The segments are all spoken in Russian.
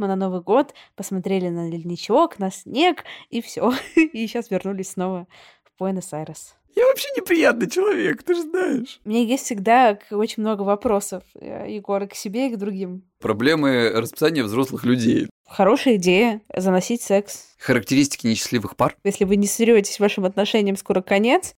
Мы на Новый год посмотрели на ледничок, на снег, и все. И сейчас вернулись снова в Буэнос-Айрес. Я вообще неприятный человек, ты же знаешь. У меня есть всегда очень много вопросов, э, Егор, и к себе, и к другим. Проблемы расписания взрослых людей. Хорошая идея — заносить секс. Характеристики несчастливых пар. Если вы не сретесь вашим отношениям, скоро конец.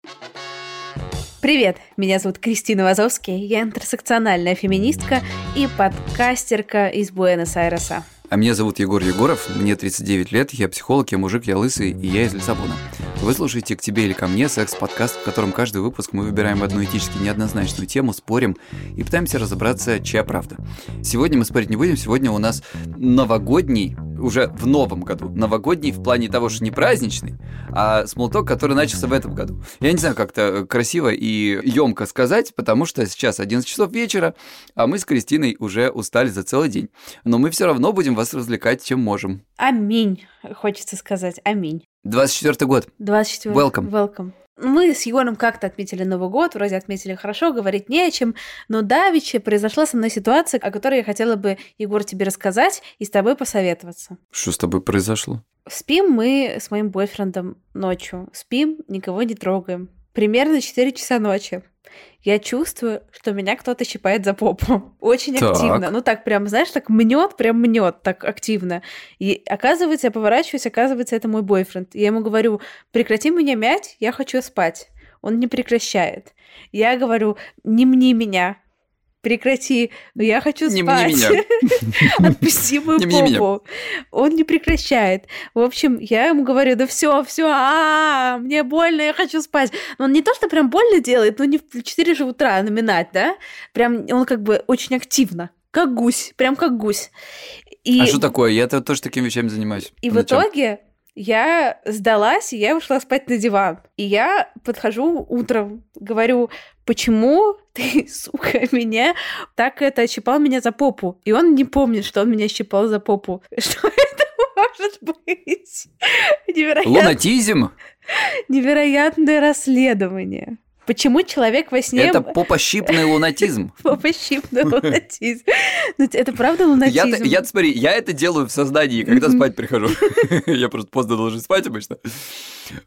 Привет, меня зовут Кристина Вазовский, я интерсекциональная феминистка и подкастерка из Буэнос-Айреса. А меня зовут Егор Егоров, мне 39 лет, я психолог, я мужик, я лысый, и я из Лиссабона. Вы слушаете «К тебе или ко мне» секс-подкаст, в котором каждый выпуск мы выбираем одну этически неоднозначную тему, спорим и пытаемся разобраться, чья правда. Сегодня мы спорить не будем, сегодня у нас новогодний, уже в новом году, новогодний в плане того, что не праздничный, а смолток, который начался в этом году. Я не знаю, как-то красиво и емко сказать, потому что сейчас 11 часов вечера, а мы с Кристиной уже устали за целый день. Но мы все равно будем вас развлекать, чем можем. Аминь, хочется сказать, аминь. 24 год. 24. Welcome. Welcome. Мы с Егором как-то отметили Новый год, вроде отметили хорошо, говорить не о чем, но давеча произошла со мной ситуация, о которой я хотела бы, Егор, тебе рассказать и с тобой посоветоваться. Что с тобой произошло? Спим мы с моим бойфрендом ночью. Спим, никого не трогаем. Примерно 4 часа ночи. Я чувствую, что меня кто-то щипает за попу. Очень Так. активно. Ну так прям, знаешь, так мнет, прям мнет так активно. И оказывается, я поворачиваюсь, оказывается, это мой бойфренд. Я ему говорю, прекрати меня мять, я хочу спать. Он не прекращает. Я говорю, не мне меня, прекрати, но я хочу Не спать. мне меня. Отпусти мою Не попу. Он не прекращает. В общем, я ему говорю, да все, все, а, мне больно, я хочу спать. Но он не то, что прям больно делает, но не в 4 же утра наминать, да? Прям он как бы очень активно. Как гусь, прям как гусь. И, А что такое? Я-то тоже такими вещами занимаюсь. и по в итоге я сдалась, и я ушла спать на диван. И я подхожу утром, говорю, почему ты, сука, меня так это щипал меня за попу? И он не помнит, что он меня щипал за попу. Что это может быть? Невероятно, Лунатизм невероятное расследование. Почему человек во сне... это попощипный лунатизм. Попощипный лунатизм. Ну, это правда лунатизм? Я, смотри, я это делаю в сознании, когда спать прихожу. Я просто поздно должен спать обычно.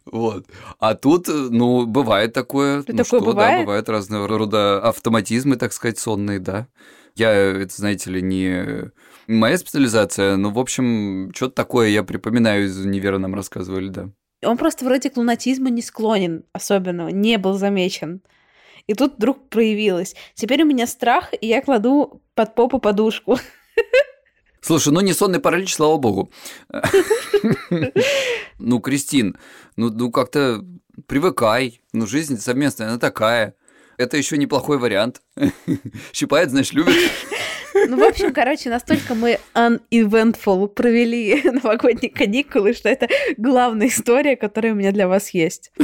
Вот. А тут, ну, бывает такое. Ну такое что, да, бывает? бывают разного рода автоматизмы, так сказать, сонные, да. Я, это, знаете ли, не моя специализация, но, в общем, что-то такое я припоминаю из универа нам рассказывали, да. Он просто вроде к лунатизму не склонен особенного, не был замечен. И тут вдруг проявилось. Теперь у меня страх, и я кладу под попу подушку. Слушай, ну не сонный паралич, слава богу. Ну, Кристин, ну, ну как-то привыкай. Ну, жизнь совместная, она такая. Это еще неплохой вариант. Щипает, знаешь, любит. Ну, в общем, короче, настолько мы uneventful провели новогодние каникулы, что это главная история, которая у меня для вас есть.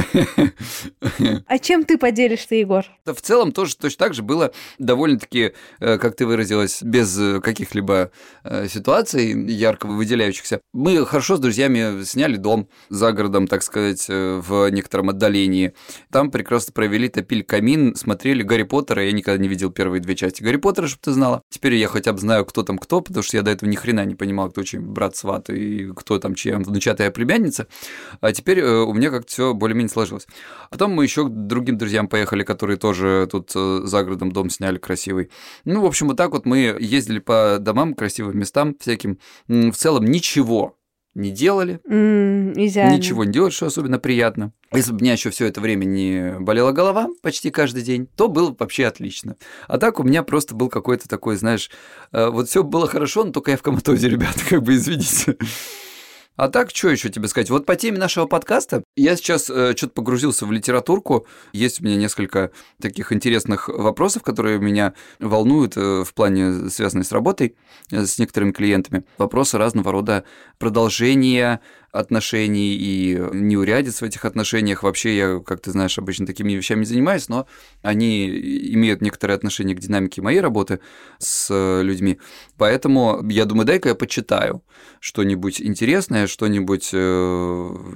А чем ты поделишься, Егор? Да В целом тоже точно так же было довольно-таки, э, как ты выразилась, без э, каких-либо э, ситуаций ярко выделяющихся. Мы хорошо с друзьями сняли дом за городом, так сказать, в некотором отдалении. Там прекрасно провели, топили камин, смотрели Гарри Поттера. Я никогда не видел первые две части Гарри Поттера, чтобы ты знала. Теперь я хотя бы знаю, кто там кто, потому что я до этого ни хрена не понимал, кто чей брат сват и кто там чья внучатая племянница. А теперь э, у меня как-то все более-менее сложилось. Потом мы еще к другим друзьям поехали, которые тоже тут э, за городом дом сняли красивый. Ну, в общем, вот так вот мы ездили по домам, красивым местам всяким. В целом ничего не делали, идеально. ничего не делали, что особенно приятно. Если бы у меня еще все это время не болела голова почти каждый день, то было бы вообще отлично. А так у меня просто был какой-то такой, знаешь, э, вот все было хорошо, но только я в коматозе, ребята, как бы извините. А так, что еще тебе сказать? Вот по теме нашего подкаста Я сейчас э, что-то погрузился в литературку. Есть у меня несколько таких интересных вопросов, которые меня волнуют э, в плане, связанной с работой э, с некоторыми клиентами. Вопросы разного рода продолжения отношений и неурядиц в этих отношениях. Вообще я, как ты знаешь, обычно такими вещами занимаюсь, но они имеют некоторое отношение к динамике моей работы с людьми. Поэтому я думаю, дай-ка я почитаю что-нибудь интересное, что-нибудь э,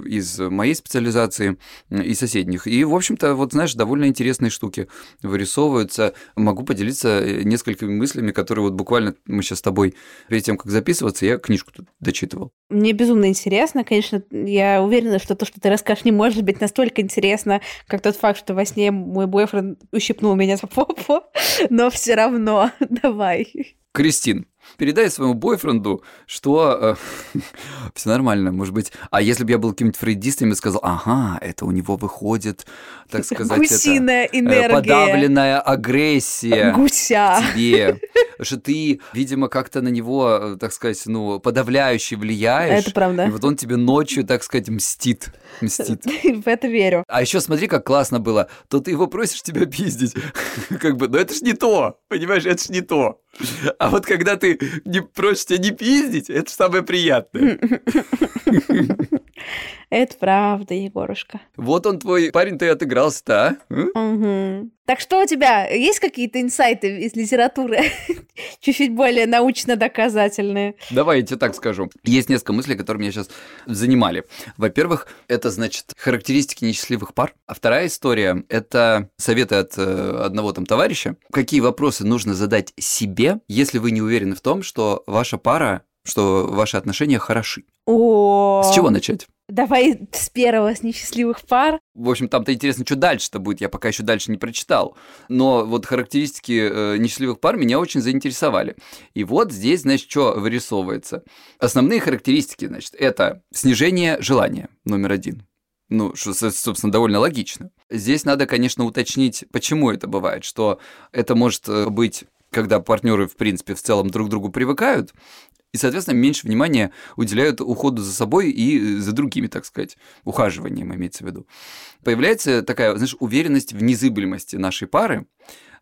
из моей специализации и соседних. И, в общем-то, вот, знаешь, довольно интересные штуки вырисовываются. Могу поделиться э, несколькими мыслями, которые вот буквально мы сейчас с тобой, перед тем, как записываться, я книжку тут дочитывал. Мне безумно интересно, конечно, я уверена, что то, что ты расскажешь, не может быть настолько интересно, как тот факт, что во сне мой бойфренд ущипнул меня за попу, но все равно давай. Кристин, передай своему бойфренду, что э, все нормально, может быть. А если бы я был каким-нибудь фрейдистом и сказал, ага, это у него выходит, так сказать, Гусиная это, энергия. подавленная агрессия Гуся. к тебе, что ты, видимо, как-то на него, э, так сказать, ну, подавляюще влияешь. Это правда. И вот он тебе ночью, так сказать, мстит. Мстит. В это верю. А еще смотри, как классно было. То ты его просишь тебя пиздить. Как бы, но это ж не то. Понимаешь, это ж не то. А вот когда ты не просишь тебя не пиздить, это самое приятное. Это правда, Егорушка. Вот он твой парень, ты отыгрался-то, а? Угу. Так что у тебя есть какие-то инсайты из литературы? Чуть-чуть более научно-доказательные. Давай я тебе так скажу. Есть несколько мыслей, которые меня сейчас занимали. Во-первых, это, значит, характеристики несчастливых пар. А вторая история – это советы от э, одного там товарища. Какие вопросы нужно задать себе, если вы не уверены в том, что ваша пара что ваши отношения хороши. О, С чего начать? Давай с первого, с несчастливых пар. В общем, там-то интересно, что дальше-то будет, я пока еще дальше не прочитал. Но вот характеристики э, несчастливых пар меня очень заинтересовали. И вот здесь, значит, что вырисовывается. Основные характеристики, значит, это снижение желания, номер один. Ну, что, собственно, довольно логично. Здесь надо, конечно, уточнить, почему это бывает, что это может э, быть когда партнеры, в принципе, в целом друг к другу привыкают, и, соответственно, меньше внимания уделяют уходу за собой и э, за другими, так сказать, ухаживанием имеется в виду. Появляется такая, знаешь, уверенность в незыблемости нашей пары,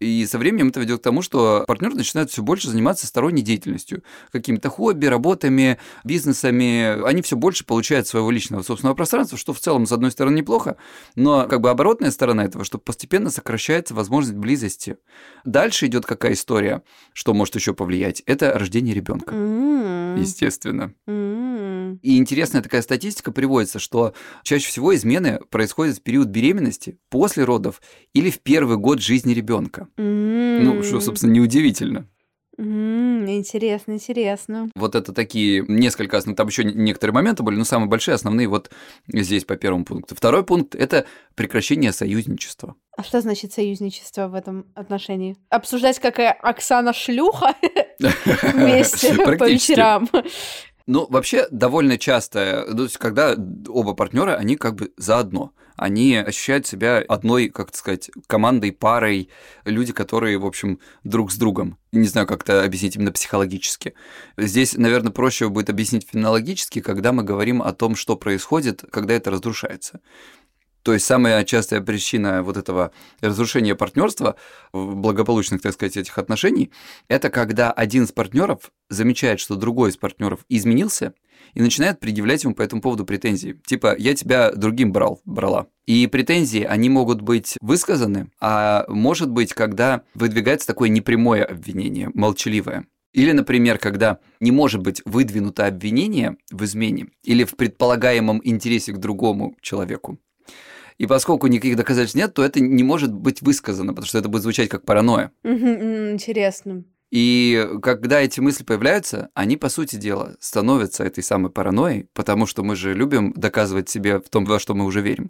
и со временем это ведет к тому, что партнеры начинают все больше заниматься сторонней деятельностью, какими-то хобби, работами, бизнесами. Они все больше получают своего личного собственного пространства, что в целом, с одной стороны, неплохо, но как бы оборотная сторона этого, что постепенно сокращается возможность близости. Дальше идет какая история, что может еще повлиять? Это рождение ребенка. М. Естественно. И интересная такая статистика приводится, что чаще всего измены происходят в период беременности, после родов или в первый год жизни ребенка. Ну, что, собственно, неудивительно. М, Интересно, интересно. Вот это такие несколько основных, там еще некоторые моменты были, но самые большие, основные вот здесь по первому пункту. Второй пункт – это прекращение союзничества. А что значит союзничество в этом отношении? Обсуждать, какая Оксана шлюха вместе по вечерам. Ну, вообще, довольно часто, ну, то есть, когда оба партнера, они как бы заодно. Они ощущают себя одной, как сказать, командой, парой, люди, которые, в общем, друг с другом. Не знаю, как это объяснить именно психологически. Здесь, наверное, проще будет объяснить фенологически, когда мы говорим о том, что происходит, когда это разрушается. То есть самая частая причина вот этого разрушения партнерства, благополучных, так сказать, этих отношений, это когда один из партнеров замечает, что другой из партнеров изменился, и начинает предъявлять ему по этому поводу претензии. Типа, я тебя другим брал, брала. И претензии, они могут быть высказаны, а может быть, когда выдвигается такое непрямое обвинение, молчаливое. Или, например, когда не может быть выдвинуто обвинение в измене или в предполагаемом интересе к другому человеку. И поскольку никаких доказательств нет, то это не может быть высказано, потому что это будет звучать как паранойя. Интересно. И когда эти мысли появляются, они, по сути дела, становятся этой самой паранойей, потому что мы же любим доказывать себе в том, во что мы уже верим.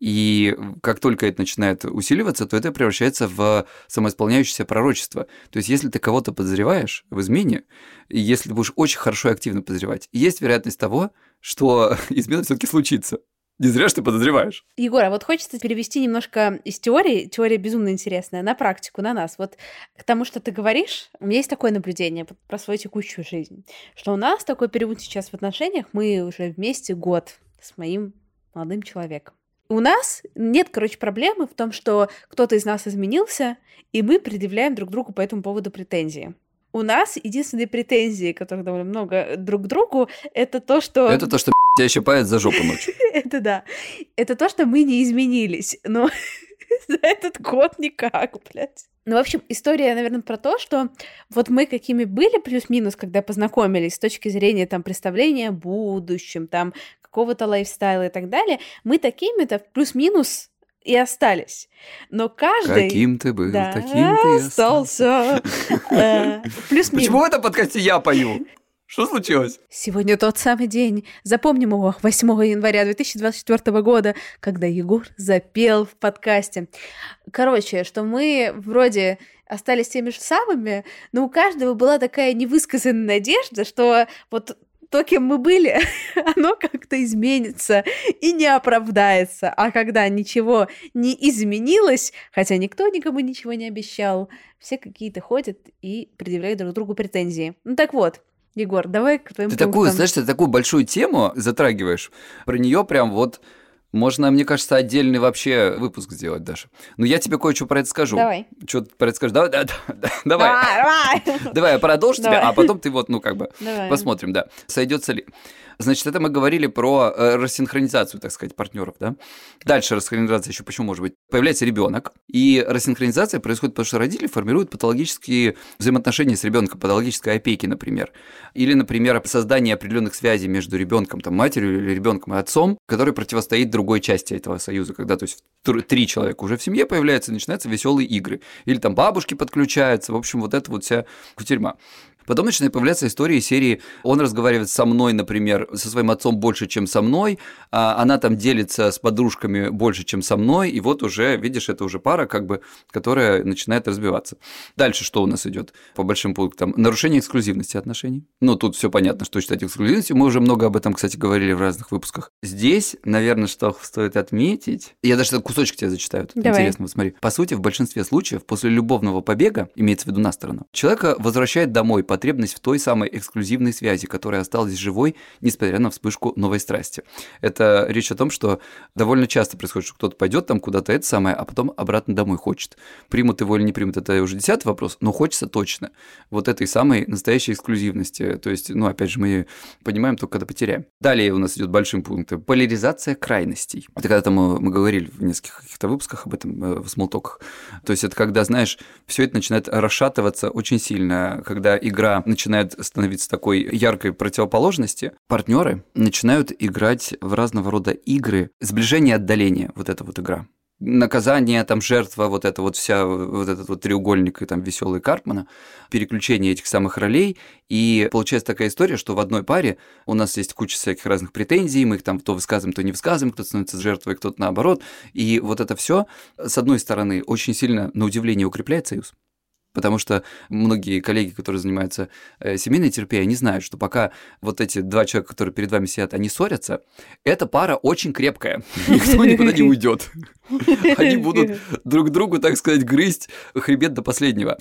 И как только это начинает усиливаться, то это превращается в самоисполняющееся пророчество. То есть, если ты кого-то подозреваешь в измене, и если ты будешь очень хорошо и активно подозревать, есть вероятность того, что измена все-таки случится. Не зря что ты подозреваешь. Егор, а вот хочется перевести немножко из теории, теория безумно интересная, на практику, на нас. Вот к тому, что ты говоришь, у меня есть такое наблюдение про свою текущую жизнь, что у нас такой период сейчас в отношениях, мы уже вместе год с моим молодым человеком. У нас нет, короче, проблемы в том, что кто-то из нас изменился, и мы предъявляем друг другу по этому поводу претензии. У нас единственные претензии, которых довольно много друг к другу, это то, что... Это то, что тебя щипает за жопу ночью. Это да. Это то, что мы не изменились. Но за этот год никак, блядь. Ну, в общем, история, наверное, про то, что вот мы какими были плюс-минус, когда познакомились с точки зрения там представления о будущем, там какого-то лайфстайла и так далее, мы такими-то плюс-минус и остались. Но каждый... Каким ты был, да, таким ты остался. Э, Плюс-минус. Почему в этом подкасте я пою? Что случилось? Сегодня тот самый день. Запомним его 8 января 2024 года, когда Егор запел в подкасте. Короче, что мы вроде остались теми же самыми, но у каждого была такая невысказанная надежда, что вот то, кем мы были, оно как-то изменится и не оправдается. А когда ничего не изменилось, хотя никто никому ничего не обещал, все какие-то ходят и предъявляют друг другу претензии. Ну так вот, Егор, давай к твоим Ты пунктам. такую, знаешь, ты такую большую тему затрагиваешь. Про нее прям вот можно, мне кажется, отдельный вообще выпуск сделать даже. Но я тебе кое-что про это скажу. Давай. Что ты про это скажешь? Давай, да, да, да, давай. Давай, Давай я продолжу тебя, Давай. а потом ты вот, ну, как бы, давай. посмотрим, да, сойдется ли. Значит, это мы говорили про э, рассинхронизацию, так сказать, партнеров, да. Дальше рассинхронизация еще почему может быть? Появляется ребенок, и рассинхронизация происходит потому, что родители формируют патологические взаимоотношения с ребенком, патологической опеки, например. Или, например, создание определенных связей между ребенком, там, матерью или ребенком и отцом, который противостоит другой части этого союза, когда, то есть, тр- три человека уже в семье появляются, начинаются веселые игры. Или там бабушки подключаются, в общем, вот это вот вся кутерьма. Потом начинают появляться истории серии «Он разговаривает со мной, например, со своим отцом больше, чем со мной, а она там делится с подружками больше, чем со мной, и вот уже, видишь, это уже пара, как бы, которая начинает разбиваться». Дальше что у нас идет по большим пунктам? Нарушение эксклюзивности отношений. Ну, тут все понятно, что считать эксклюзивностью. Мы уже много об этом, кстати, говорили в разных выпусках. Здесь, наверное, что стоит отметить... Я даже этот кусочек тебе зачитаю. Тут Давай. Интересно, вот смотри. По сути, в большинстве случаев после любовного побега, имеется в виду на сторону, человека возвращает домой потребность в той самой эксклюзивной связи, которая осталась живой, несмотря на вспышку новой страсти. Это речь о том, что довольно часто происходит, что кто-то пойдет там куда-то это самое, а потом обратно домой хочет. Примут его или не примут, это уже десятый вопрос, но хочется точно вот этой самой настоящей эксклюзивности. То есть, ну, опять же, мы понимаем только когда потеряем. Далее у нас идет большим пунктом поляризация крайностей. Это когда там мы, мы говорили в нескольких каких-то выпусках об этом, э, в смолтоках. То есть это когда, знаешь, все это начинает расшатываться очень сильно, когда игра начинает становиться такой яркой противоположности, партнеры начинают играть в разного рода игры, сближение отдаление, вот эта вот игра. Наказание, там, жертва, вот это вот вся, вот этот вот треугольник и там веселый Карпмана, переключение этих самых ролей, и получается такая история, что в одной паре у нас есть куча всяких разных претензий, мы их там то высказываем, то не высказываем, кто-то становится жертвой, кто-то наоборот, и вот это все, с одной стороны, очень сильно, на удивление, укрепляет союз, Потому что многие коллеги, которые занимаются э, семейной терапией, они знают, что пока вот эти два человека, которые перед вами сидят, они ссорятся, эта пара очень крепкая. Никто никуда не уйдет. Они будут друг другу, так сказать, грызть хребет до последнего.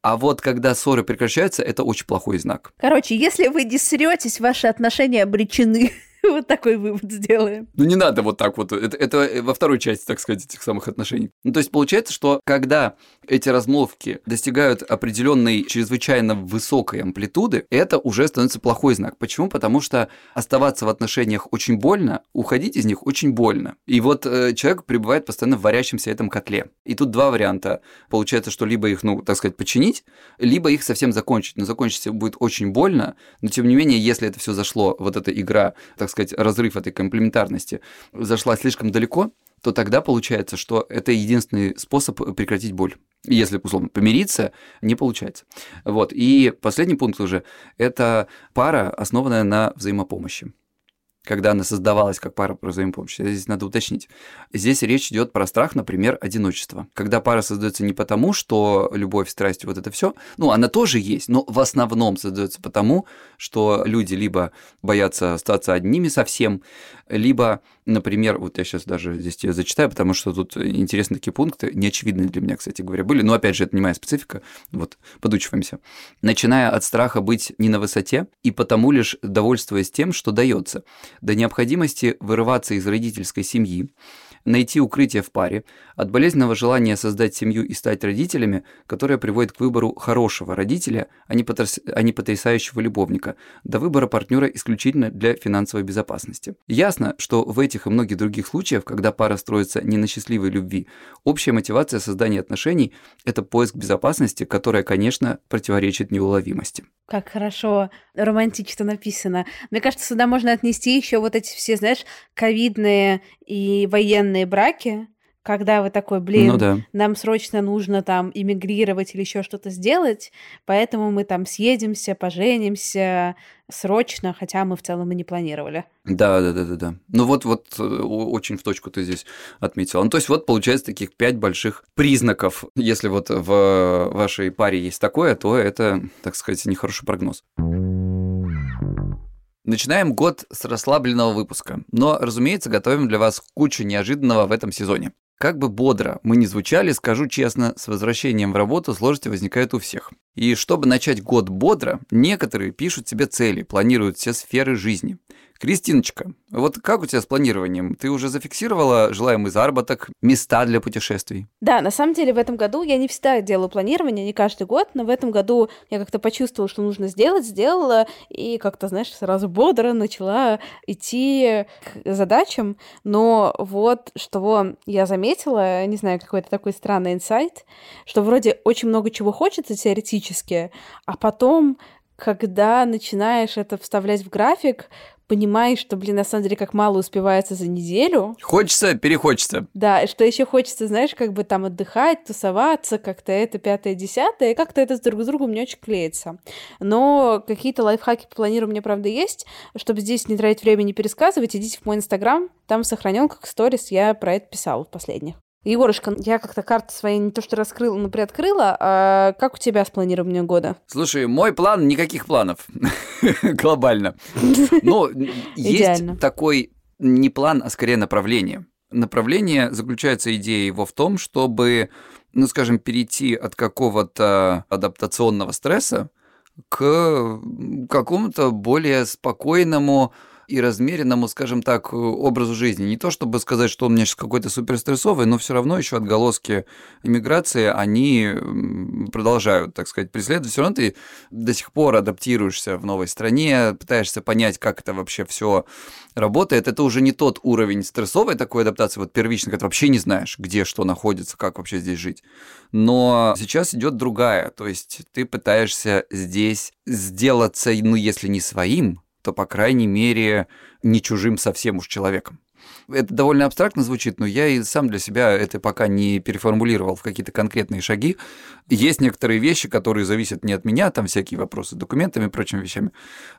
А вот когда ссоры прекращаются, это очень плохой знак. Короче, если вы не сретесь, ваши отношения обречены. Вот такой вывод сделаем. Ну, не надо вот так вот. Это, это во второй части, так сказать, этих самых отношений. Ну, то есть получается, что когда эти размолвки достигают определенной чрезвычайно высокой амплитуды, это уже становится плохой знак. Почему? Потому что оставаться в отношениях очень больно, уходить из них очень больно. И вот э, человек пребывает постоянно в варящемся этом котле. И тут два варианта. Получается, что либо их, ну, так сказать, починить, либо их совсем закончить. Но закончить будет очень больно, но тем не менее, если это все зашло, вот эта игра, так сказать, разрыв этой комплементарности зашла слишком далеко, то тогда получается, что это единственный способ прекратить боль. Если, условно, помириться, не получается. Вот. И последний пункт уже – это пара, основанная на взаимопомощи когда она создавалась как пара про взаимопомощь. Здесь надо уточнить. Здесь речь идет про страх, например, одиночества. Когда пара создается не потому, что любовь, страсть, вот это все, ну, она тоже есть, но в основном создается потому, что люди либо боятся остаться одними совсем, либо, например, вот я сейчас даже здесь тебе зачитаю, потому что тут интересные такие пункты, неочевидные для меня, кстати говоря, были, но опять же, это не моя специфика, вот, подучиваемся. Начиная от страха быть не на высоте и потому лишь довольствуясь тем, что дается. До необходимости вырываться из родительской семьи, найти укрытие в паре, от болезненного желания создать семью и стать родителями, которое приводит к выбору хорошего родителя, а не, потряс... а не потрясающего любовника, до выбора партнера исключительно для финансовой безопасности. Ясно, что в этих и многих других случаях, когда пара строится не на счастливой любви, общая мотивация создания отношений – это поиск безопасности, которая, конечно, противоречит неуловимости. Как хорошо романтично написано. Мне кажется, сюда можно отнести еще вот эти все, знаешь, ковидные и военные браки, когда вы такой, блин, Ну да. нам срочно нужно там иммигрировать или еще что-то сделать, поэтому мы там съедемся, поженимся срочно, хотя мы в целом и не планировали. Да, да, да, да, да. Ну вот, вот э, очень в точку ты здесь отметила. Ну, то есть вот получается таких пять больших признаков. Если вот в вашей паре есть такое, то это, так сказать, нехороший прогноз. Начинаем год с расслабленного выпуска, но, разумеется, готовим для вас кучу неожиданного в этом сезоне. Как бы бодро мы ни звучали, скажу честно, с возвращением в работу сложности возникают у всех. И чтобы начать год бодро, некоторые пишут себе цели, планируют все сферы жизни. Кристиночка, вот как у тебя с планированием? Ты уже зафиксировала желаемый заработок, места для путешествий? Да, на самом деле в этом году я не всегда делаю планирование, не каждый год, но в этом году я как-то почувствовала, что нужно сделать, сделала, и как-то, знаешь, сразу бодро начала идти к задачам. Но вот что я заметила, не знаю, какой-то такой странный инсайт, что вроде очень много чего хочется теоретически, а потом когда начинаешь это вставлять в график, понимаешь, что, блин, на самом деле, как мало успевается за неделю, Хочется, перехочется. да, и что еще хочется, знаешь, как бы там отдыхать, тусоваться, как-то это пятое, десятое, и как-то это с друг с другом не очень клеится. Но какие-то лайфхаки по планированию, мне правда, есть. Чтобы здесь не тратить время, не пересказывать, идите в мой инстаграм, там сохранен как сторис, я про это писала в последних. Егорушка, я как-то карты свои не то что раскрыла, но приоткрыла. А как у тебя с планированием года? Слушай, мой план никаких планов. Глобально. Но Идеально. есть такой не план, а скорее направление. Направление заключается идея его в том, чтобы, ну, скажем, перейти от какого-то адаптационного стресса к какому-то более спокойному и размеренному, скажем так, образу жизни. Не то чтобы сказать, что он у меня сейчас какой-то суперстрессовый, но все равно еще отголоски иммиграции, они продолжают, так сказать, преследовать. Все равно ты до сих пор адаптируешься в новой стране, пытаешься понять, как это вообще все работает. Это уже не тот уровень стрессовой такой адаптации, вот первичной, когда ты вообще не знаешь, где что находится, как вообще здесь жить. Но сейчас идет другая, то есть ты пытаешься здесь сделаться, ну, если не своим, то, по крайней мере, не чужим совсем уж человеком. Это довольно абстрактно звучит, но я и сам для себя это пока не переформулировал в какие-то конкретные шаги. Есть некоторые вещи, которые зависят не от меня, там всякие вопросы с документами и прочими вещами.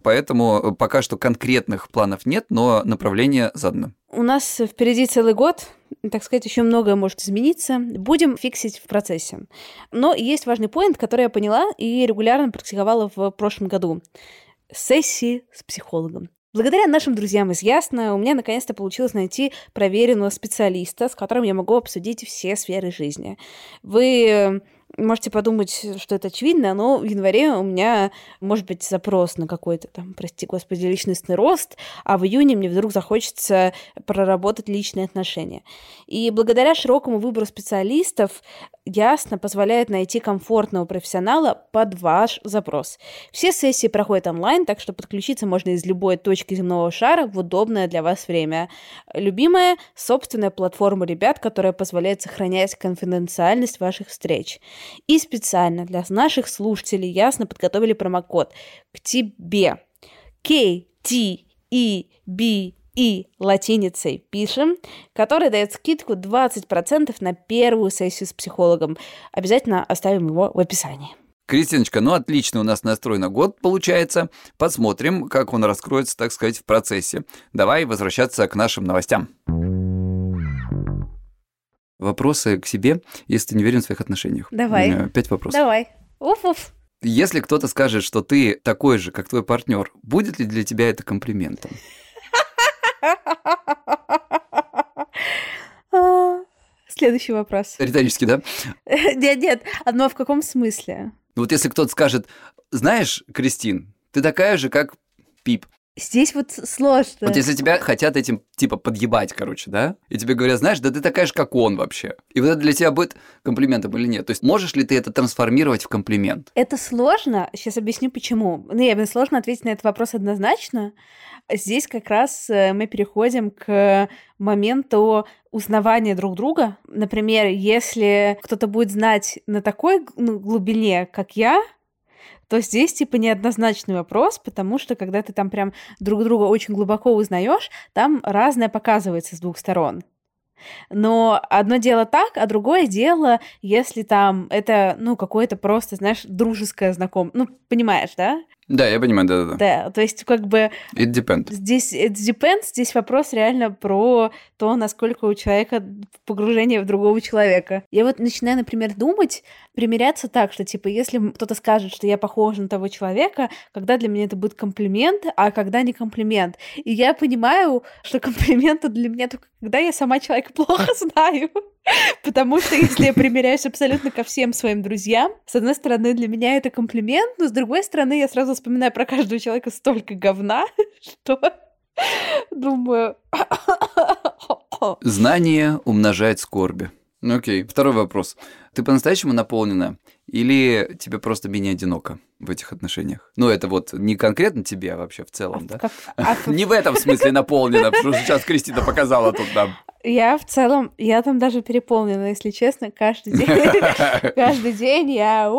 Поэтому пока что конкретных планов нет, но направление задано. У нас впереди целый год, так сказать, еще многое может измениться. Будем фиксить в процессе. Но есть важный поинт, который я поняла и регулярно практиковала в прошлом году. Сессии с психологом. Благодаря нашим друзьям из Ясно у меня наконец-то получилось найти проверенного специалиста, с которым я могу обсудить все сферы жизни. Вы можете подумать, что это очевидно, но в январе у меня может быть запрос на какой-то там, прости господи, личностный рост, а в июне мне вдруг захочется проработать личные отношения. И благодаря широкому выбору специалистов ясно позволяет найти комфортного профессионала под ваш запрос. Все сессии проходят онлайн, так что подключиться можно из любой точки земного шара в удобное для вас время. Любимая – собственная платформа ребят, которая позволяет сохранять конфиденциальность ваших встреч. И специально для наших слушателей ясно подготовили промокод к тебе. K, T, E, B, и латиницей пишем, который дает скидку 20% на первую сессию с психологом. Обязательно оставим его в описании. Кристиночка, ну отлично у нас настрой на год получается. Посмотрим, как он раскроется, так сказать, в процессе. Давай возвращаться к нашим новостям. Вопросы к себе, если ты не уверен в своих отношениях. Давай. Пять вопросов. Давай. Уф-уф. Если кто-то скажет, что ты такой же, как твой партнер, будет ли для тебя это комплиментом? Следующий вопрос. Риторически, да? Нет, нет, одно в каком смысле? Вот если кто-то скажет, знаешь, Кристин, ты такая же, как Пип. Здесь вот сложно. Вот если тебя хотят этим, типа, подъебать, короче, да? И тебе говорят, знаешь, да ты такая же, как он вообще. И вот это для тебя будет комплиментом или нет? То есть можешь ли ты это трансформировать в комплимент? Это сложно. Сейчас объясню, почему. Ну, я сложно ответить на этот вопрос однозначно. Здесь как раз э, мы переходим к моменту узнавания друг друга. Например, если кто-то будет знать на такой ну, глубине, как я, то здесь типа неоднозначный вопрос, потому что когда ты там прям друг друга очень глубоко узнаешь, там разное показывается с двух сторон. Но одно дело так, а другое дело, если там это, ну, какое-то просто, знаешь, дружеское знакомство. Ну, понимаешь, да? Да, я понимаю, да-да-да. Да, то есть как бы... It depends. Здесь it depends, здесь вопрос реально про то, насколько у человека погружение в другого человека. Я вот начинаю, например, думать, примиряться так, что, типа, если кто-то скажет, что я похожа на того человека, когда для меня это будет комплимент, а когда не комплимент. И я понимаю, что комплименты для меня только когда я сама человека плохо знаю. Потому что если я примеряюсь абсолютно ко всем своим друзьям, с одной стороны, для меня это комплимент, но с другой стороны, я сразу вспоминаю про каждого человека столько говна, что думаю... Знание умножает скорби. Ну окей, второй вопрос. Ты по-настоящему наполнена или тебе просто менее одиноко в этих отношениях? Ну, это вот не конкретно тебе, а вообще в целом, А да? как- а Не в этом смысле наполнена, потому что сейчас Кристина показала тут нам. Я в целом, я там даже переполнена, если честно, каждый день. Каждый день я...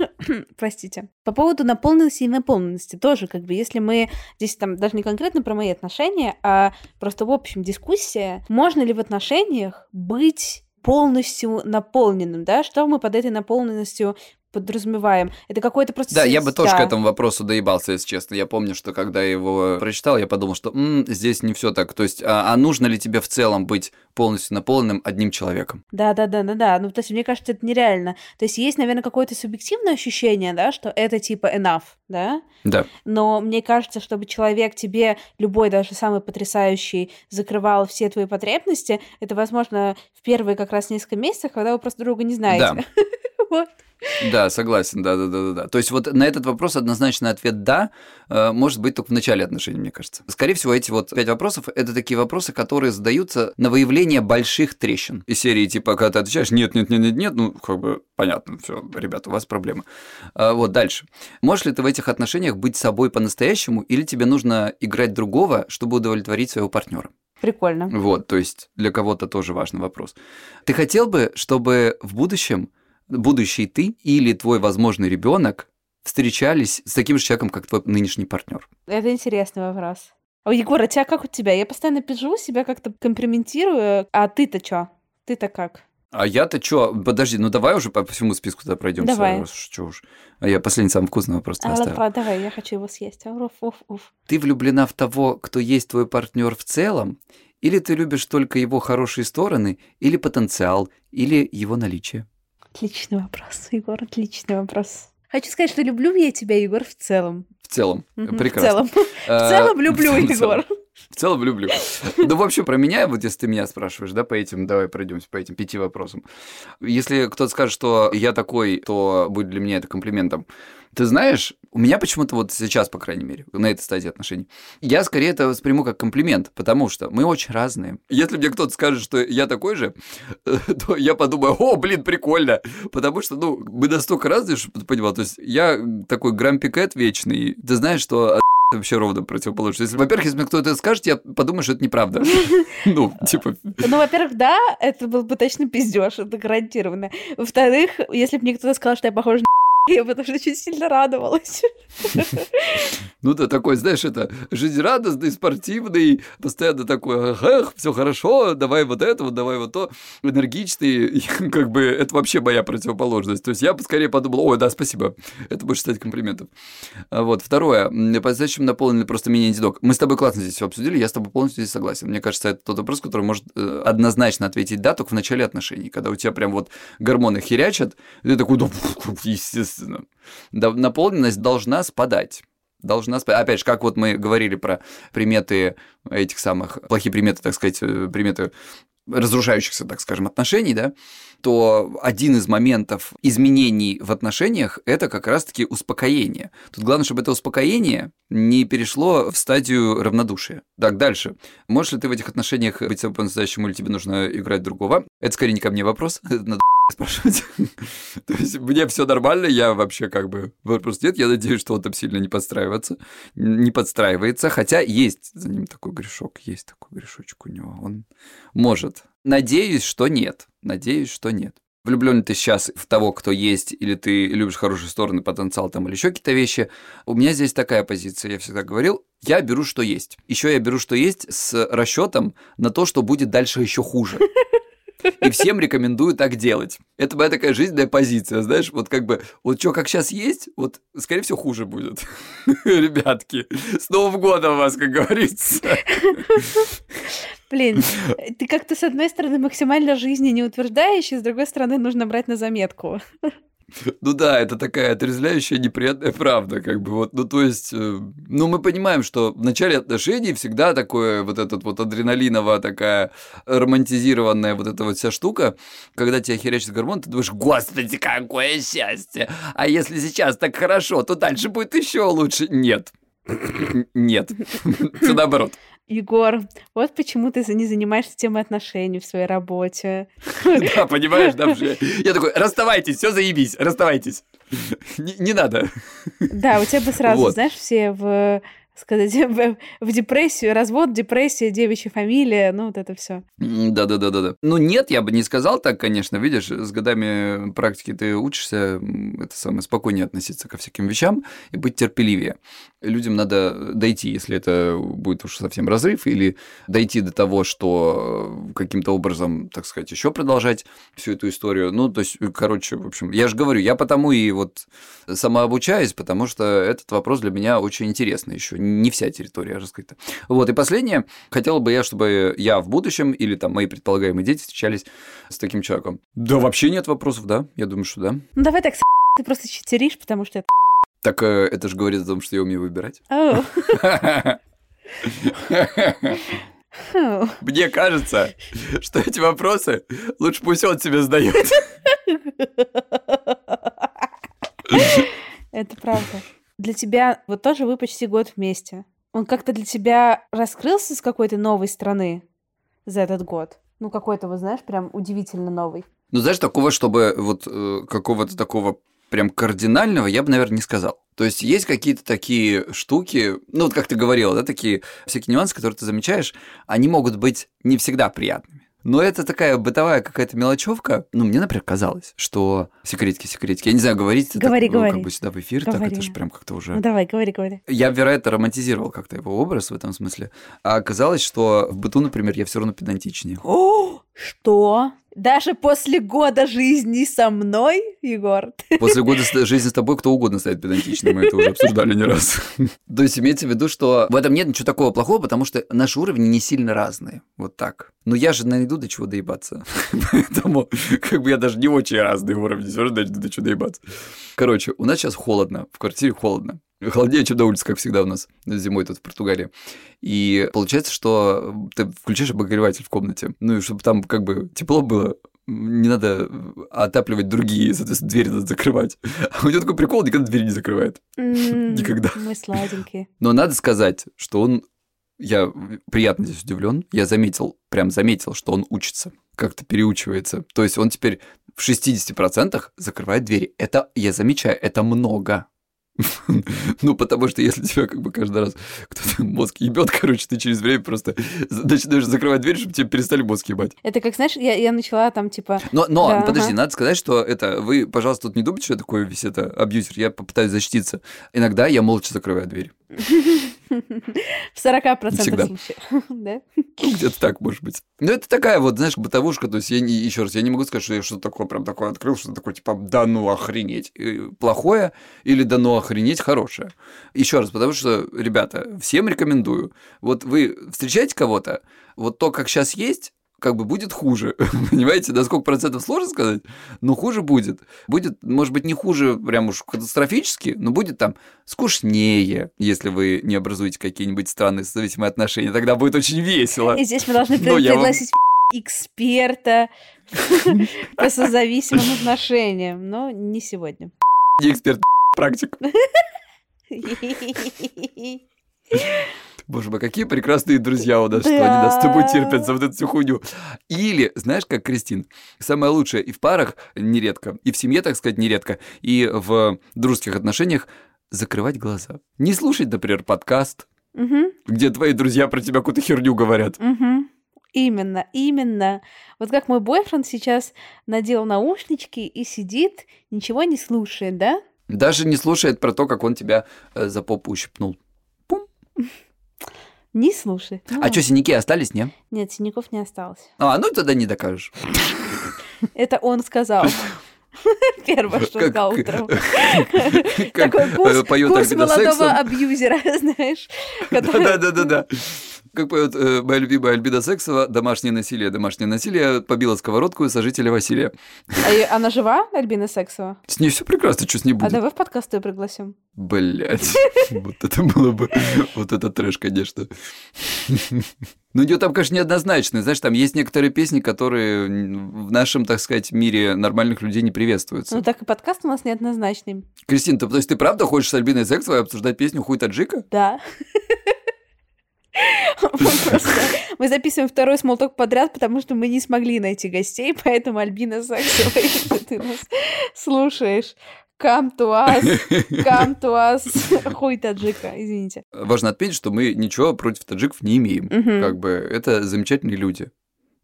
Простите. По поводу наполненности и наполненности тоже, как бы, если мы здесь там даже не конкретно про мои отношения, а просто в общем дискуссия, можно ли в отношениях быть полностью наполненным, да? Что мы под этой наполненностью подразумеваем? Это какой-то просто... Да, я бы тоже к да. этому вопросу доебался, если честно. Я помню, что когда я его прочитал, я подумал, что «М, здесь не все так. То есть, а, а нужно ли тебе в целом быть полностью наполненным одним человеком? Да, да, да, да, да. Ну, то есть, мне кажется, это нереально. То есть, есть, наверное, какое-то субъективное ощущение, да, что это типа enough, да? Да. Но мне кажется, чтобы человек тебе, любой, даже самый потрясающий, закрывал все твои потребности, это возможно в первые как раз несколько месяцев, когда вы просто друга не знаете. Да. Вот. Да, согласен, да, да, да, да. То есть вот на этот вопрос однозначный ответ да, э, может быть только в начале отношений, мне кажется. Скорее всего, эти вот пять вопросов это такие вопросы, которые задаются на выявление больших трещин. Из серии типа, когда ты отвечаешь нет, нет, нет, нет, нет, ну как бы понятно, все, ребята, у вас проблемы. А, Вот дальше. Можешь ли ты в этих отношениях быть собой по-настоящему, или тебе нужно играть другого, чтобы удовлетворить своего партнера? Прикольно. Вот, то есть для кого-то тоже важный вопрос. Ты хотел бы, чтобы в будущем будущий ты или твой возможный ребенок встречались с таким же человеком, как твой нынешний партнер? Это интересный вопрос. О, Егор, а тебя как у тебя? Я постоянно пишу, себя как-то компрометирую. А ты-то чё? Ты-то как? А я-то чё? Подожди, ну давай уже по всему списку тогда пройдемся. Давай. Чё уж. А я последний самый вкусный вопрос А, оставил. ладно, давай, я хочу его съесть. Уф, уф, уф. Ты влюблена в того, кто есть твой партнер в целом, или ты любишь только его хорошие стороны, или потенциал, или его наличие? Отличный вопрос, Егор, отличный вопрос. Хочу сказать, что люблю я тебя, Егор, в целом. В целом. Прекрасно. В целом. В целом люблю. Егор. В целом люблю. Ну, в общем, про меня, вот если ты меня спрашиваешь, да, по этим, давай пройдемся по этим пяти вопросам. Если кто-то скажет, что я такой, то будет для меня это комплиментом. Ты знаешь, у меня почему-то вот сейчас, по крайней мере, на этой стадии отношений, я скорее это восприму как комплимент, потому что мы очень разные. Если мне кто-то скажет, что я такой же, то я подумаю, о, блин, прикольно, потому что, ну, мы настолько разные, чтобы ты понимал, то есть я такой грампикет вечный, ты знаешь, что вообще ровно противоположно. Если, во-первых, если мне кто-то это скажет, я подумаю, что это неправда. Ну, типа, Ну, во-первых, да, это был бы точно пиздеж, это гарантированно. Во-вторых, если бы мне кто-то сказал, что я похожа на я бы тоже очень сильно радовалась. ну ты такой, знаешь, это жизнерадостный, спортивный, постоянно такой, эх, все хорошо, давай вот это, вот давай вот то, энергичный, как бы это вообще моя противоположность. То есть я скорее подумал, ой, да, спасибо, это больше стать комплиментом. А Вот, второе, м, по-настоящему наполненный просто мини-антидок. Мы с тобой классно здесь все обсудили, я с тобой полностью здесь согласен. Мне кажется, это тот вопрос, который может э, однозначно ответить да, только в начале отношений, когда у тебя прям вот гормоны херячат, и ты такой, да, естественно. Да, наполненность должна спадать. Должна спадать. Опять же, как вот мы говорили про приметы этих самых, плохие приметы, так сказать, э, приметы разрушающихся, так скажем, отношений, да, то один из моментов изменений в отношениях – это как раз-таки успокоение. Тут главное, чтобы это успокоение не перешло в стадию равнодушия. Так, дальше. Можешь ли ты в этих отношениях быть собой по-настоящему, или тебе нужно играть другого? Это скорее не ко мне вопрос, надо спрашивать. То есть мне все нормально, я вообще как бы вопрос нет. Я надеюсь, что он там сильно не подстраивается, не подстраивается. Хотя есть за ним такой грешок, есть такой грешочек у него. Он может. Надеюсь, что нет. Надеюсь, что нет. Влюблен ты сейчас в того, кто есть, или ты любишь хорошие стороны, потенциал там, или еще какие-то вещи. У меня здесь такая позиция, я всегда говорил, я беру, что есть. Еще я беру, что есть, с расчетом на то, что будет дальше еще хуже. И всем рекомендую так делать. Это моя такая жизненная позиция, знаешь, вот как бы, вот что как сейчас есть, вот, скорее всего, хуже будет. Ребятки, с Новым годом вас, как говорится. Блин, ты как-то, с одной стороны, максимально жизни не утверждаешь, и с другой стороны, нужно брать на заметку. Ну да, это такая отрезвляющая неприятная правда, как бы вот, ну то есть, э, ну мы понимаем, что в начале отношений всегда такое вот этот вот адреналиновая такая романтизированная вот эта вот вся штука, когда тебя херячит гормон, ты думаешь, господи, какое счастье, а если сейчас так хорошо, то дальше будет еще лучше. Нет, нет, все наоборот. Егор, вот почему ты не занимаешься темой отношений в своей работе. Да, понимаешь, да, уже. Я такой, расставайтесь, все заебись, расставайтесь. Не, не надо. Да, у тебя бы сразу, вот. знаешь, все в сказать, в, в депрессию, развод, депрессия, девичья фамилия, ну вот это все. Да-да-да-да. Ну нет, я бы не сказал так, конечно, видишь, с годами практики ты учишься, это самое, спокойнее относиться ко всяким вещам и быть терпеливее. Людям надо дойти, если это будет уж совсем разрыв, или дойти до того, что каким-то образом, так сказать, еще продолжать всю эту историю. Ну, то есть, короче, в общем, я же говорю, я потому и вот самообучаюсь, потому что этот вопрос для меня очень интересный еще не вся территория раскрыта. Вот, и последнее, хотел бы я, чтобы я в будущем или там мои предполагаемые дети встречались с таким человеком. Да, вообще нет вопросов, да? Я думаю, что да. Ну, давай так, ты просто читеришь, потому что это так э, это же говорит о том, что я умею выбирать. Мне кажется, что эти вопросы лучше пусть он себе задает. Это правда. Для тебя, вот тоже вы почти год вместе. Он как-то для тебя раскрылся с какой-то новой страны за этот год? Ну, какой-то, вот знаешь, прям удивительно новый. Ну, знаешь, такого, чтобы вот э, какого-то такого прям кардинального я бы, наверное, не сказал. То есть есть какие-то такие штуки, ну вот как ты говорила, да, такие всякие нюансы, которые ты замечаешь, они могут быть не всегда приятными. Но это такая бытовая какая-то мелочевка. Ну, мне, например, казалось, что секретики, секретики. Я не знаю, говорить это говори, так, говори. Ну, как бы сюда в эфир, говори. так это же прям как-то уже... Ну, давай, говори, говори. Я, вероятно, романтизировал как-то его образ в этом смысле. А оказалось, что в быту, например, я все равно педантичнее. О, что? Даже после года жизни со мной, Егор? После года жизни с тобой кто угодно станет педантичным, мы это уже обсуждали не раз. То есть имеется в виду, что в этом нет ничего такого плохого, потому что наши уровни не сильно разные. Вот так. Но я же найду до чего доебаться. Поэтому как бы я даже не очень разные уровни, все равно найду до чего доебаться. Короче, у нас сейчас холодно, в квартире холодно. Холоднее, чем на улице, как всегда у нас зимой тут в Португалии. И получается, что ты включаешь обогреватель в комнате. Ну и чтобы там как бы тепло было, не надо отапливать другие, соответственно, двери надо закрывать. А у него такой прикол, никогда двери не закрывает. Никогда. Мы сладенькие. Но надо сказать, что он я приятно здесь удивлен. Я заметил, прям заметил, что он учится, как-то переучивается. То есть он теперь в 60% закрывает двери. Это, я замечаю, это много. Ну, потому что если тебя как бы каждый раз кто-то мозг ебет, короче, ты через время просто начинаешь закрывать дверь, чтобы тебе перестали мозг ебать. Это как, знаешь, я, я начала там типа... Но, но да, подожди, ага. надо сказать, что это... Вы, пожалуйста, тут не думайте, что я такой весь это абьюзер. Я попытаюсь защититься. Иногда я молча закрываю дверь. В 40% Всегда. случаев, да? Где-то так, может быть. Ну, это такая вот, знаешь, бытовушка, то есть я не, еще раз, я не могу сказать, что я что-то такое прям такое открыл, что такое, типа, да ну охренеть. Плохое или да ну охренеть хорошее. Еще раз, потому что, ребята, всем рекомендую. Вот вы встречаете кого-то, вот то, как сейчас есть, как бы будет хуже. Понимаете, на сколько процентов сложно сказать, но хуже будет. Будет, может быть, не хуже прям уж катастрофически, но будет там скучнее, если вы не образуете какие-нибудь странные зависимые отношения. Тогда будет очень весело. И здесь мы должны пригласить эксперта по созависимым отношениям, но не сегодня. Не эксперт, практик. Боже мой, какие прекрасные друзья у нас, что они нас с тобой терпят за вот эту всю хуйню. Или, знаешь, как Кристин, самое лучшее и в парах нередко, и в семье, так сказать, нередко, и в дружеских отношениях закрывать глаза. Не слушать, например, подкаст, где твои друзья про тебя какую-то херню говорят. Именно, именно. Вот как мой бойфренд сейчас надел наушнички и сидит, ничего не слушает, да? Даже не слушает про то, как он тебя э, за попу ущипнул. Не слушает. Ну, А что, синяки остались, не? Нет, синяков не осталось. А, ну тогда не докажешь. Это он сказал. Первое, что Как- сказал утром. Такой э, курс, курс молодого абьюзера, знаешь, который... Как поет э, моя любимая Альбина Сексова, домашнее насилие, домашнее насилие побило сковородку и сожителя Василия. А Она жива, Альбина Сексова? С ней все прекрасно, что с ней А будет? давай в подкаст ее пригласим. Блять, вот это было бы, вот это трэш, конечно. Ну, идет там, конечно, неоднозначно. Знаешь, там есть некоторые песни, которые в нашем, так сказать, мире нормальных людей не приветствуются. Ну так и подкаст у нас неоднозначный. Кристин, ты, то есть ты правда хочешь с Альбиной Сексовой обсуждать песню «Хуй таджика»? Да. Мы записываем второй смолток подряд, потому что мы не смогли найти гостей, поэтому Альбина Саксова, если ты нас слушаешь, come to us, come to us, хуй таджика, извините. Важно отметить, что мы ничего против таджиков не имеем. Мгм. Как бы это замечательные люди.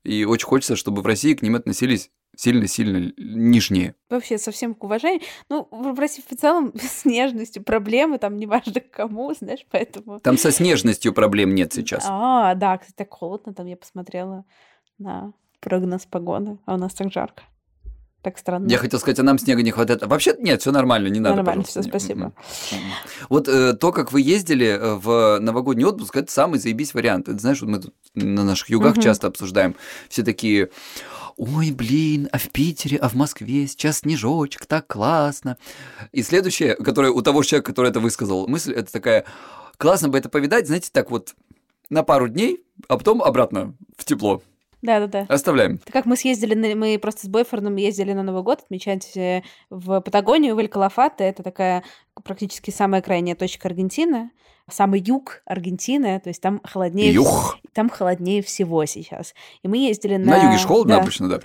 И очень хочется, чтобы в России к ним относились сильно-сильно нежнее. Вообще, совсем к уважению. Ну, в России в целом с нежностью проблемы, там неважно к кому, знаешь, поэтому... Там со снежностью проблем нет сейчас. А, да, кстати, так холодно, там я посмотрела на прогноз погоды, а у нас так жарко. Так странно. Я хотел сказать, а нам снега не хватает. А вообще нет, все нормально, не надо. Нормально, всё, спасибо. М-м. М-м. Вот э, то, как вы ездили э, в новогодний отпуск, это самый заебись вариант. Это, знаешь, вот мы тут на наших югах Мгм. часто обсуждаем. Все такие, ой, блин, а в Питере, а в Москве сейчас снежочек, так классно. И следующее, которое у того человека, который это высказал, мысль, это такая, классно бы это повидать, знаете, так вот на пару дней, а потом обратно в тепло. Да-да-да. Оставляем. Так как мы съездили, на- мы просто с бойфрендом ездили на Новый год отмечать э, в Патагонию, в Эль-Калафате. Это такая практически самая крайняя точка Аргентины. Самый юг Аргентины, то есть там холоднее, Юх. там холоднее всего сейчас. И мы ездили на... На юге ж холодно да, обычно, да.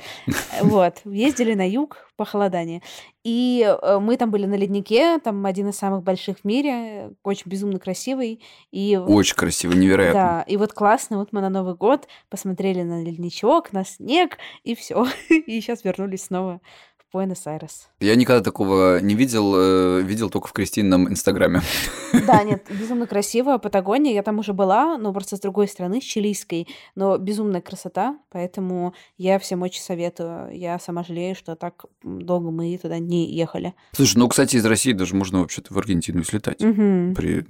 Вот, ездили на юг, похолодание. И э, мы там были на леднике, там один из самых больших в мире, очень безумно красивый. И Очень красиво, невероятно. да, и вот классно, вот мы на Новый год посмотрели на ледничок, на снег, и все. И сейчас вернулись снова Буэнос-Айрес. Я никогда такого не видел, э, видел только в Кристинном инстаграме. Да, нет, безумно красиво, Патагония, я там уже была, но просто с другой стороны, с чилийской, но безумная красота, поэтому я всем очень советую. Я сама жалею, что так долго мы туда не ехали. Слушай, ну, кстати, из России даже можно вообще-то в Аргентину слетать. Мгм. При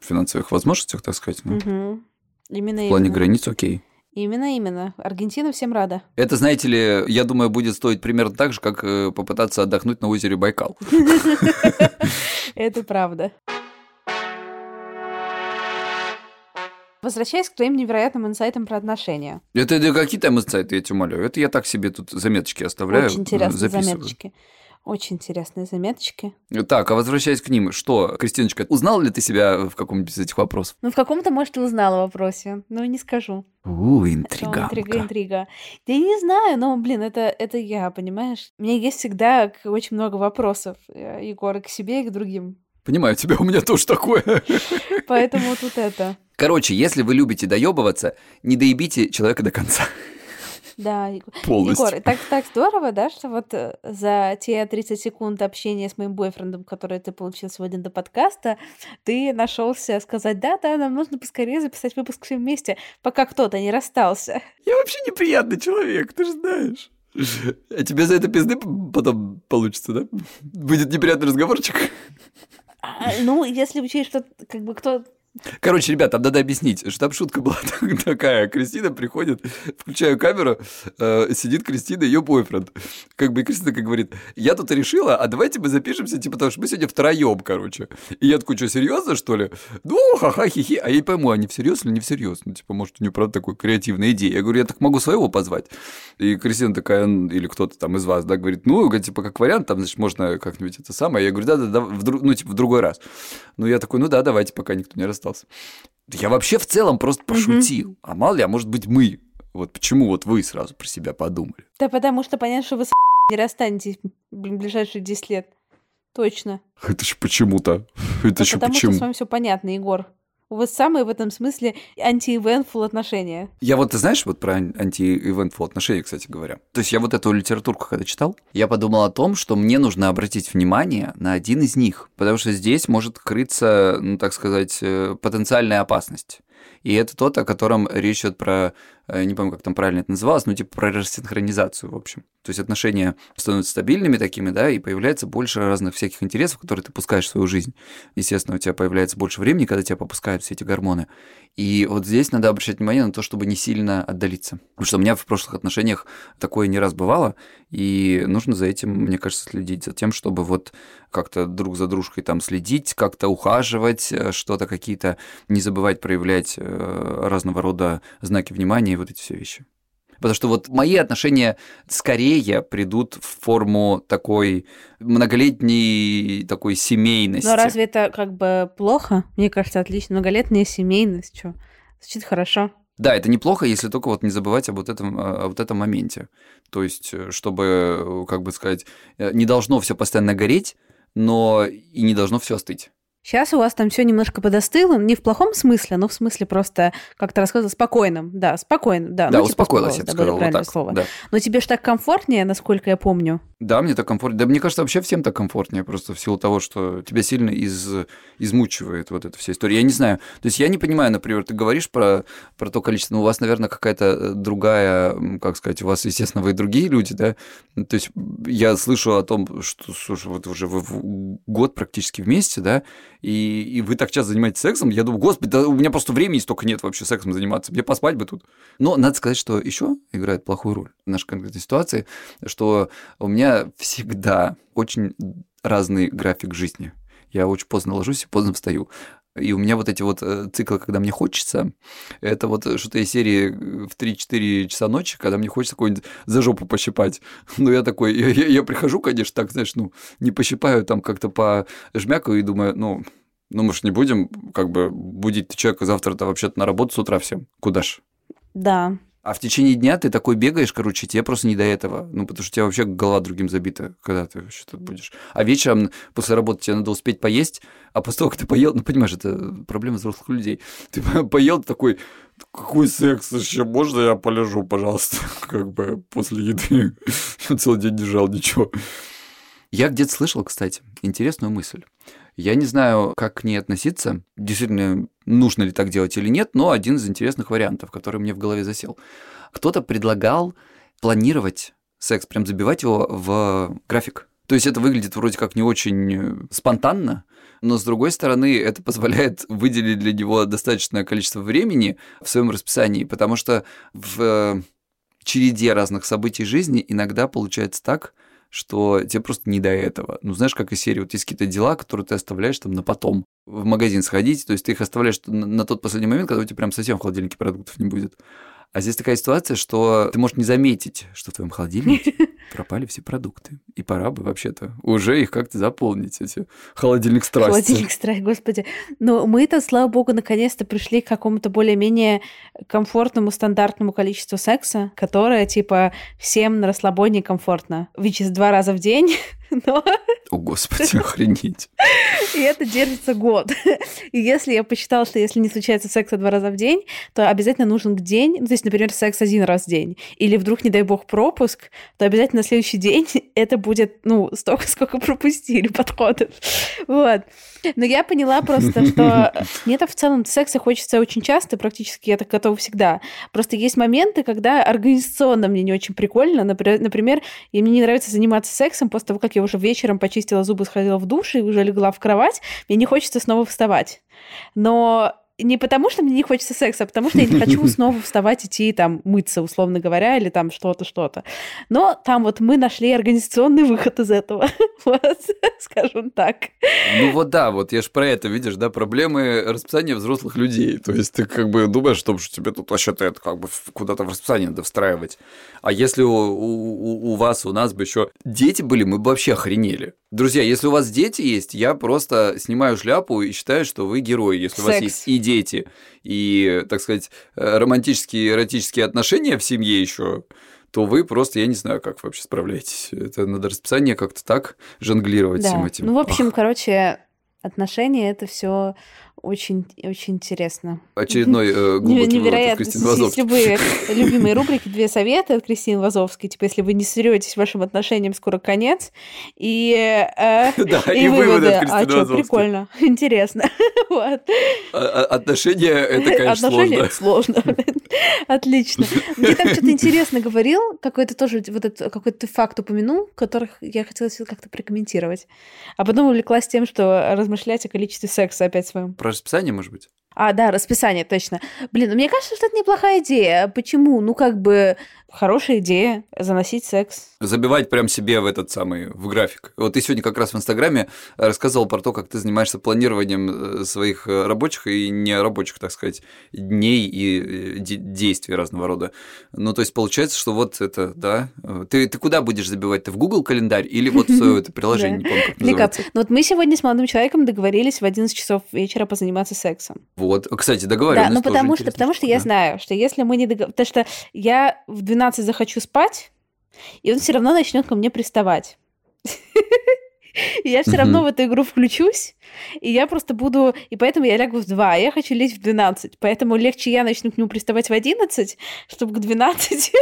финансовых возможностях, так сказать. Ну, Мгм. Именно, В плане именно. границ окей. Именно, именно. Аргентина всем рада. Это, знаете ли, я думаю, будет стоить примерно так же, как э, попытаться отдохнуть на озере Байкал. Это правда. Возвращаясь к твоим невероятным инсайтам про отношения. Это да какие там инсайты, я тебя умоляю. Это я так себе тут заметочки оставляю. Очень интересные заметочки. Очень интересные заметочки. Так, а возвращаясь к ним, что, Кристиночка, узнал ли ты себя в каком-нибудь из этих вопросов? Ну, в каком-то, может, ты узнала вопросе, но не скажу. У, интрига. Интрига, интрига. Да я не знаю, но, блин, это, это я, понимаешь? У меня есть всегда очень много вопросов, э, Егор, и к себе, и к другим. Понимаю тебя, у меня тоже такое. Поэтому тут это... Короче, если вы любите доебываться, не доебите человека до конца. Да. Полностью. Егор, так, так здорово, да, что вот э, за те 30 секунд общения с моим бойфрендом, которые ты получил сегодня до подкаста, ты нашелся сказать, да, да, нам нужно поскорее записать выпуск все вместе, пока кто-то не расстался. Я вообще неприятный человек, ты же знаешь. А тебе за это пизды потом получится, да? Будет неприятный разговорчик. А, ну, если учесть, что как бы кто Короче, ребят, там надо объяснить, что там шутка была такая. Кристина приходит, включаю камеру, э, сидит Кристина, ее бойфренд. Как бы Кристина как говорит, я тут решила, а давайте мы запишемся, типа, потому что мы сегодня втроем, короче. И я такой, что, серьезно, что ли? Ну, ха-ха, хи-хи. А я не пойму, они всерьез или не всерьез? Ну, типа, может, у нее, правда, такой креативная идея. Я говорю, я так могу своего позвать. И Кристина такая, или кто-то там из вас, да, говорит, ну, типа, как вариант, там, значит, можно как-нибудь это самое. Я говорю, да-да-да, ну, типа, в другой раз. Ну, я такой, ну да, давайте, пока никто не расстался. Я вообще в целом просто пошутил. А мало ли, а может быть, мы. Вот почему вот вы сразу про себя подумали? Да потому что понятно, что вы с не расстанетесь в ближайшие 10 лет. Точно. Это же почему-то. Это Да потому почему? что с вами все понятно, Егор. У вас самые в этом смысле анти-ивентфул отношения. Я вот, ты знаешь, вот про ан- анти-ивентфул отношения, кстати говоря. То есть я вот эту литературку, когда читал, я подумал о том, что мне нужно обратить внимание на один из них, потому что здесь может крыться, ну, так сказать, э, потенциальная опасность. И это тот, о котором речь идет про, не помню, как там правильно это называлось, ну, типа про рассинхронизацию, в общем. То есть отношения становятся стабильными такими, да, и появляется больше разных всяких интересов, которые ты пускаешь в свою жизнь. Естественно, у тебя появляется больше времени, когда тебя попускают все эти гормоны. И вот здесь надо обращать внимание на то, чтобы не сильно отдалиться. Потому что у меня в прошлых отношениях такое не раз бывало, и нужно за этим, мне кажется, следить, за тем, чтобы вот как-то друг за дружкой там следить, как-то ухаживать, э, что-то какие-то, не забывать проявлять э, разного рода знаки внимания вот эти все вещи. Потому что вот мои отношения скорее придут в форму такой многолетней такой семейности. Но разве это как бы плохо? Мне кажется, отлично. Многолетняя семейность, что? Звучит хорошо. Да, это неплохо, если только вот не забывать об вот этом, о вот этом моменте. То есть, э, чтобы, э, как бы сказать, э, не должно все постоянно гореть, но и не должно все остыть. Сейчас у вас там все немножко подостыло, не в плохом смысле, но в смысле просто, как ты рассказывал, спокойным. Да, спокойным, да. Да, ну, типа успокоилась, я бы забыла сказал, вот так. слово. Да. Но тебе же так комфортнее, насколько я помню. Да, мне так комфортно. Да, мне кажется, вообще всем так комфортнее, просто в силу того, что тебя сильно из, измучивает вот эта вся история. Я не знаю. То есть я не понимаю, например, ты говоришь про, про то количество, ну, у вас, наверное, какая-то э, другая, как сказать, у вас, естественно, вы и другие люди, да? Ну, То есть я слышу о том, что, слушай, вот уже вы год практически вместе, да, и, и вы так часто занимаетесь сексом, я думаю, господи, да у меня просто времени столько нет вообще сексом заниматься, мне поспать бы тут. Но надо сказать, что еще играет плохую роль в нашей конкретной ситуации, что у меня всегда очень разный график жизни. Я очень поздно ложусь и поздно встаю. И у меня вот эти вот э, циклы, когда мне хочется, это вот что-то из серии э, в 3-4 часа ночи, когда мне хочется какой-нибудь за жопу пощипать. Ну, я такой, я, я- я прихожу, конечно, так, знаешь, ну, не пощипаю, там как-то по жмякаю и думаю, ну, ну, мы ж не будем как бы будить человека завтра-то вообще-то на работу с утра всем. Куда ж? Да. А в течение дня ты такой бегаешь, короче, тебе просто не до этого. Ну, потому что у тебя вообще голова другим забита, когда ты вообще тут будешь. А вечером после работы тебе надо успеть поесть, а после того, как ты поел, ну, понимаешь, это проблема взрослых людей. Ты поел, такой, какой секс еще? Можно я полежу, пожалуйста? Как бы после еды. Целый день не жал ничего. Я где-то слышал, кстати, интересную мысль. Я не знаю, как к ней относиться, действительно, нужно ли так делать или нет, но один из интересных вариантов, который мне в голове засел. Кто-то предлагал планировать секс, прям забивать его в график. То есть это выглядит вроде как не очень э, спонтанно, но с другой стороны это позволяет выделить для него достаточное количество времени в своем расписании, потому что в э, череде разных событий жизни иногда получается так, что тебе просто не до этого. Ну, знаешь, как из серии, вот есть какие-то дела, которые ты оставляешь там на потом. В магазин сходить, то есть ты их оставляешь на тот последний момент, когда у тебя прям совсем в холодильнике продуктов не будет. А здесь такая ситуация, что ты можешь не заметить, что в твоем холодильнике пропали все продукты. И пора бы вообще-то уже их как-то заполнить, эти холодильник страсти. Холодильник страх, господи. Но мы-то, слава богу, наконец-то пришли к какому-то более-менее комфортному, стандартному количеству секса, которое, типа, всем на расслабоне комфортно. Which is два раза в день, но О, господи, охренеть. и это держится год. И если я посчитала, что если не случается секса два раза в день, то обязательно нужен день, ну, то есть, например, секс один раз в день, или вдруг, не дай бог, пропуск, то обязательно на следующий день это будет, ну, столько, сколько пропустили подходов. Вот. Но я поняла просто, что мне-то в целом секса хочется очень часто, практически я так готова всегда. Просто есть моменты, когда организационно мне не очень прикольно. Например, например, и мне не нравится заниматься сексом после того, как я уже вечером почистила зубы, сходила в душ и уже легла в кровать, мне не хочется снова вставать. Но не потому, что мне не хочется секса, а потому что я не хочу снова вставать, идти там мыться, условно говоря, или там что-то, что-то. Но там вот мы нашли организационный выход из этого, вот, скажем так. Ну вот да, вот я же про это, видишь, да, проблемы расписания взрослых людей. То есть ты как бы думаешь, что тебе тут вообще-то это как бы куда-то в расписание надо встраивать. А если у, у, у вас, у нас бы еще дети были, мы бы вообще охренели. Друзья, если у вас дети есть, я просто снимаю шляпу и считаю, что вы герои. Если Секс. у вас есть и дети, и, так сказать, э, романтические, эротические отношения в семье еще, то вы просто, я не знаю, как вы вообще справляетесь. Это надо расписание как-то так жонглировать да. всем этим. Ну, в общем, Ах. короче, отношения это все очень, очень интересно. Очередной э, глубокий Невероятно. Кристины Вазовской. Если вы любимые рубрики «Две советы» от Кристины Вазовской, типа, если вы не сретесь вашим отношениям, скоро конец, и, э, да, и, и выводы, от Кристины А что, прикольно, интересно. вот. а, а, отношения – это, конечно, отношения сложно. сложно. Отлично. Мне там что-то интересно говорил, какой-то тоже вот этот, какой-то факт упомянул, которых я хотела как-то прокомментировать. А потом увлеклась тем, что размышлять о количестве секса опять своем. Про расписание, может быть? А, да, расписание, точно. Блин, ну, мне кажется, что это неплохая идея. Почему? Ну, как бы, хорошая идея заносить секс. Забивать прям себе в этот самый, в график. Вот ты сегодня как раз в Инстаграме рассказывал про то, как ты занимаешься планированием э, своих э, рабочих и нерабочих, так сказать, дней и э, действий разного рода. Ну, то есть получается, что вот это, да. Ты, ты куда будешь забивать? Ты в Google календарь или вот в свое это приложение, не помню? Ну, вот мы сегодня с молодым человеком договорились в 11 часов вечера позаниматься сексом. Вот, кстати, договоренность Да, ну потому что, потому что я знаю, что если мы не договоримся... Потому что я в 12 захочу спать, и он все равно начнет ко мне приставать. И я все равно в эту игру включусь, и я просто буду... И поэтому я лягу в 2, а я хочу лечь в 12. Поэтому легче я начну к нему приставать в 11, чтобы к 12...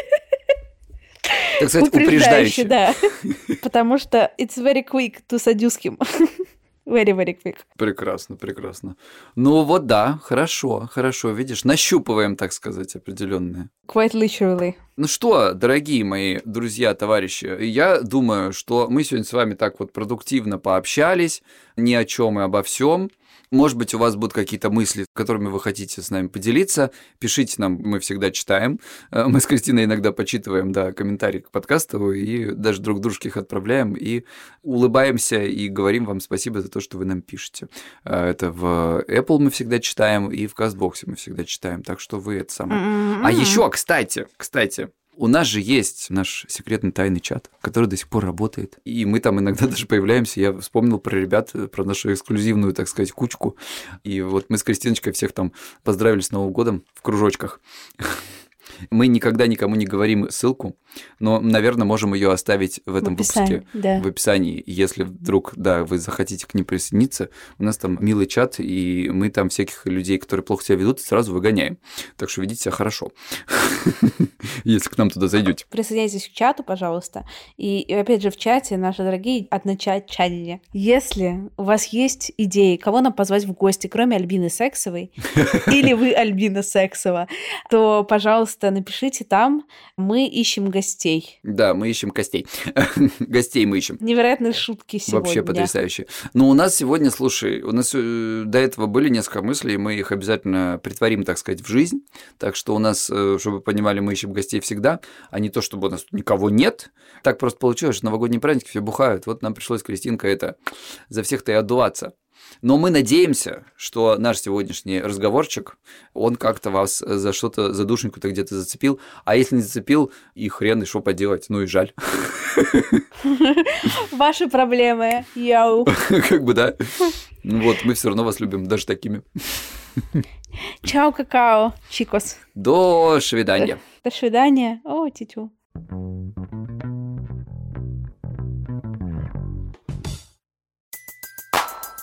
Так сказать, упреждающе. да. Потому что it's very quick to him. Very, very quick. Прекрасно, прекрасно. Ну вот да, хорошо, хорошо. Видишь, нащупываем, так сказать, определенные. Quite literally. Ну что, дорогие мои друзья, товарищи, я думаю, что мы сегодня с вами так вот продуктивно пообщались, ни о чем и обо всем. Может быть, у вас будут какие-то мысли, которыми вы хотите с нами поделиться. Пишите нам, мы всегда читаем. Э, мы с Кристиной иногда почитываем да, комментарии к подкасту и даже друг дружке их отправляем и улыбаемся и говорим вам спасибо за то, что вы нам пишете. Э, это в Apple мы всегда читаем и в Казбоксе мы всегда читаем. Так что вы это самое. А еще, кстати, кстати, у нас же есть наш секретный тайный чат, который до сих пор работает. И мы там иногда даже появляемся. Я вспомнил про ребят, про нашу эксклюзивную, так сказать, кучку. И вот мы с Кристиночкой всех там поздравили с Новым годом в кружочках. Мы никогда никому не говорим ссылку, но, наверное, можем ее оставить в этом в выпуске, да. в описании. Если вдруг, да, вы захотите к ним присоединиться, у нас там милый чат, и мы там всяких людей, которые плохо себя ведут, сразу выгоняем. Так что ведите себя хорошо, если к нам туда зайдете. Присоединяйтесь к чату, пожалуйста. И, и опять же, в чате, наши дорогие одночатчане, если у вас есть идеи, кого нам позвать в гости, кроме Альбины Сексовой, или вы Альбина Сексова, то, пожалуйста, напишите там. Мы ищем гостей. Да, мы ищем гостей. гостей мы ищем. Невероятные шутки сегодня. Вообще потрясающие. Но у нас сегодня, слушай, у нас э, до этого были несколько мыслей, мы их обязательно притворим, так сказать, в жизнь. Так что у нас, э, чтобы вы понимали, мы ищем гостей всегда, а не то, чтобы у нас тут никого нет. Так просто получилось, что новогодние праздники все бухают. Вот нам пришлось, Кристинка, это за всех-то и отдуваться. Но мы надеемся, что наш сегодняшний разговорчик, он как-то вас за что-то, за душеньку-то где-то зацепил. А если не зацепил, и хрен, и что поделать, ну и жаль. Ваши проблемы, яу. Как бы, да. Вот, мы все равно вас любим, даже такими. Чао, какао, чикос. До свидания. До свидания. О, тетю.